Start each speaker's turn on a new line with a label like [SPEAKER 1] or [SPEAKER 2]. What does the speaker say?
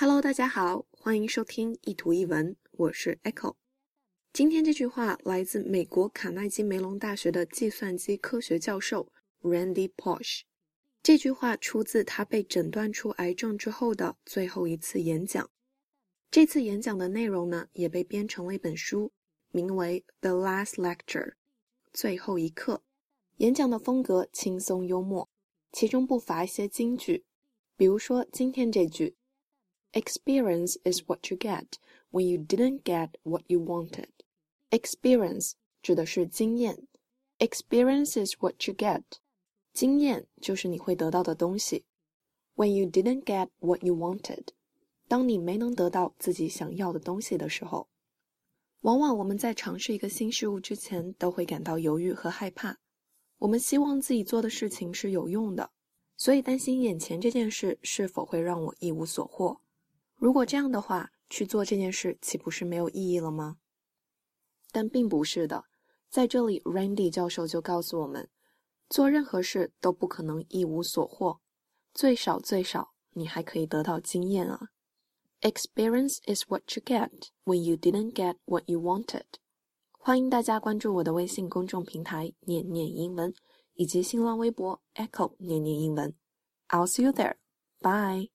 [SPEAKER 1] Hello，大家好，欢迎收听一图一文，我是 Echo。今天这句话来自美国卡耐基梅隆大学的计算机科学教授 Randy Posh。这句话出自他被诊断出癌症之后的最后一次演讲。这次演讲的内容呢，也被编成了一本书，名为《The Last Lecture》（最后一课）。演讲的风格轻松幽默，其中不乏一些金句，比如说今天这句。Experience is what you get when you didn't get what you wanted. Experience 指的是经验，Experience is what you get，经验就是你会得到的东西。When you didn't get what you wanted，当你没能得到自己想要的东西的时候，往往我们在尝试一个新事物之前都会感到犹豫和害怕。我们希望自己做的事情是有用的，所以担心眼前这件事是否会让我一无所获。如果这样的话，去做这件事岂不是没有意义了吗？但并不是的，在这里，Randy 教授就告诉我们，做任何事都不可能一无所获，最少最少，你还可以得到经验啊。Experience is what you get when you didn't get what you wanted。欢迎大家关注我的微信公众平台“念念英文”以及新浪微博 “Echo 念念英文”。I'll see you there. Bye.